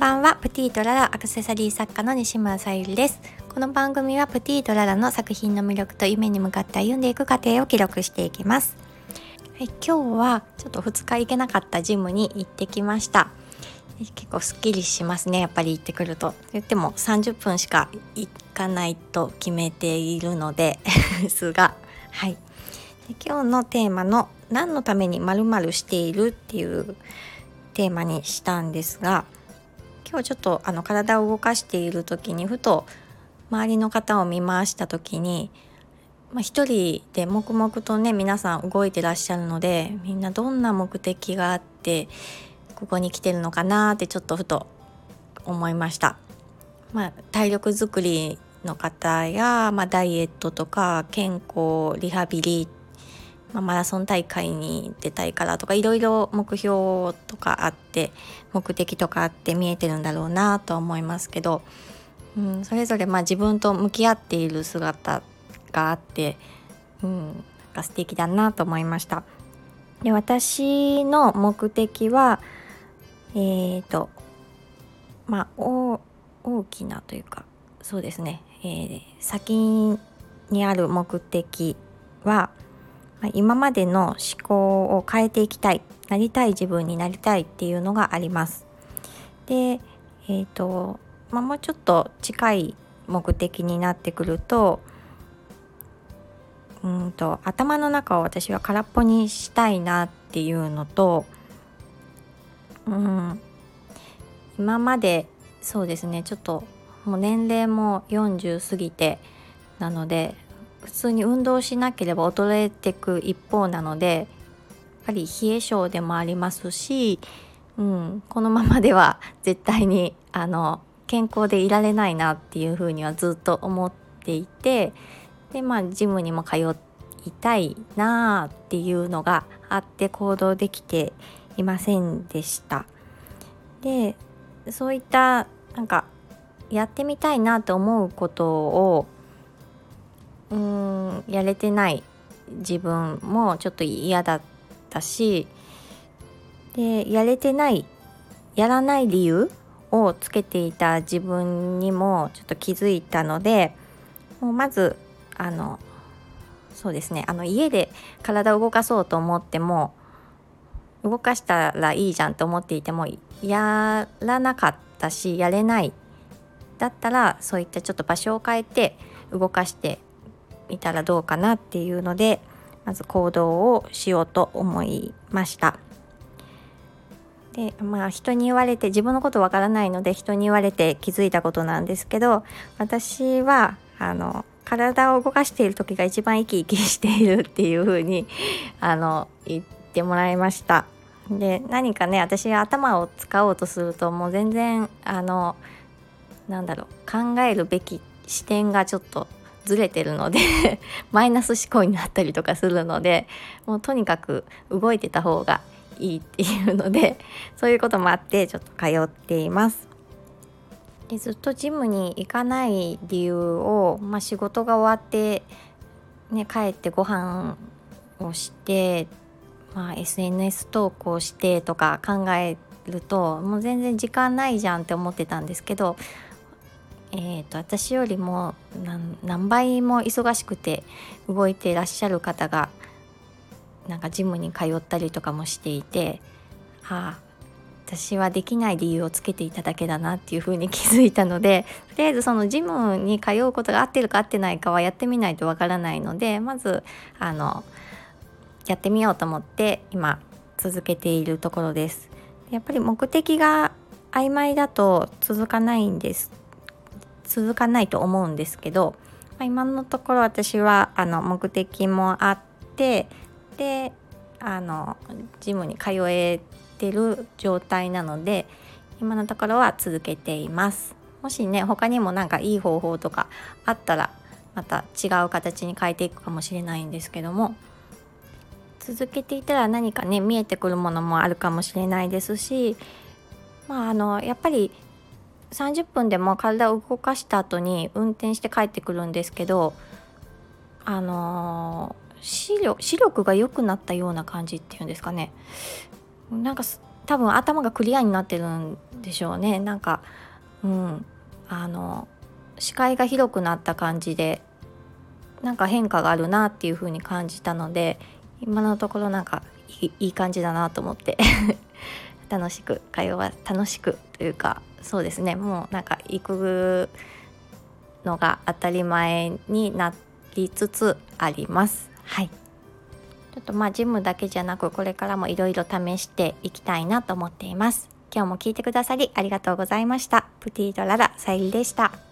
ばんは。プティとララアクセサリー作家の西村さゆりです。この番組はプティとララの作品の魅力と夢に向かって歩んでいく過程を記録していきます。はい、今日はちょっと2日行けなかったジムに行ってきました。結構すっきりしますね。やっぱり行ってくると。言っても30分しか行かないと決めているので ですが。はい。で今日のテーマの「何のために〇〇している?」っていうテーマにしたんですが今日ちょっとあの体を動かしている時にふと周りの方を見回した時に、まあ、一人で黙々とね皆さん動いてらっしゃるのでみんなどんな目的があってここに来てるのかなってちょっとふと思いました。まあ、体力づくりの方や、まあ、ダイエットとか健康リハビリまあ、マラソン大会に出たいからとかいろいろ目標とかあって目的とかあって見えてるんだろうなと思いますけど、うん、それぞれまあ自分と向き合っている姿があって、うん、なんか素敵だなと思いました。で私の目的はえーとまあ大きなというかそうですね、えー、先にある目的は今までの思考を変えていきたいなりたい自分になりたいっていうのがあります。でえっ、ー、と、まあ、もうちょっと近い目的になってくるとうんと頭の中を私は空っぽにしたいなっていうのと、うん、今までそうですねちょっともう年齢も40過ぎてなので普通に運動しなければ衰えていく一方なのでやっぱり冷え性でもありますし、うん、このままでは 絶対にあの健康でいられないなっていうふうにはずっと思っていてでまあジムにも通いたいなあっていうのがあって行動できていませんでした。でそういったなんかやってみたいなと思うことをうーんやれてない自分もちょっと嫌だったしでやれてないやらない理由をつけていた自分にもちょっと気づいたのでもうまずあのそうですねあの家で体を動かそうと思っても動かしたらいいじゃんと思っていてもやらなかったしやれない。だったらそういったちょっと場所を変えて動かしてみたらどうかなっていうのでまず行動をしようと思いました。でまあ人に言われて自分のことわからないので人に言われて気づいたことなんですけど私はあの体を動かしている時が一番生き生きしているっていう風に あの言ってもらいました。で何かね私頭を使おうとするともう全然あのなんだろう考えるべき視点がちょっとずれてるので マイナス思考になったりとかするのでもうとにかく動いてた方がいいっていうのでそういうこともあってちょっと通っています。でずっとジムに行かない理由を、まあ、仕事が終わって、ね、帰ってご飯をして、まあ、SNS 投稿してとか考えるともう全然時間ないじゃんって思ってたんですけどえーと、私よりも何倍も忙しくて動いていらっしゃる方がなんかジムに通ったりとかもしていてああ私はできない理由をつけていただけだなっていうふうに気づいたのでとりあえずそのジムに通うことが合ってるか合ってないかはやってみないとわからないのでまずあのやってみようと思って今続けているところです。やっぱり目的が曖昧だと続かないんです続かないと思うんですけど、まあ、今のところ私はあの目的もあってであのジムに通えてる状態なので今のところは続けています。もしね他にもなんかいい方法とかあったらまた違う形に変えていくかもしれないんですけども続けていたら何かね見えてくるものもあるかもしれないですしまああのやっぱり30分でも体を動かした後に運転して帰ってくるんですけどあのー、視力視力が良くなったような感じっていうんですかね。なんか多分頭がクリアになってるんでしょうね。なんかうん。あの視界が広くなった感じでなんか変化があるなっていう風に感じたので今のところなんかいい感じだなと思って。楽しく会話楽しくというかそうですね。もうなんか行くのが当たり前になりつつあります。はい。ちょっとまあジムだけじゃなくこれからもいろいろ試していきたいなと思っています。今日も聞いてくださりありがとうございました。プティードララさゆりでした。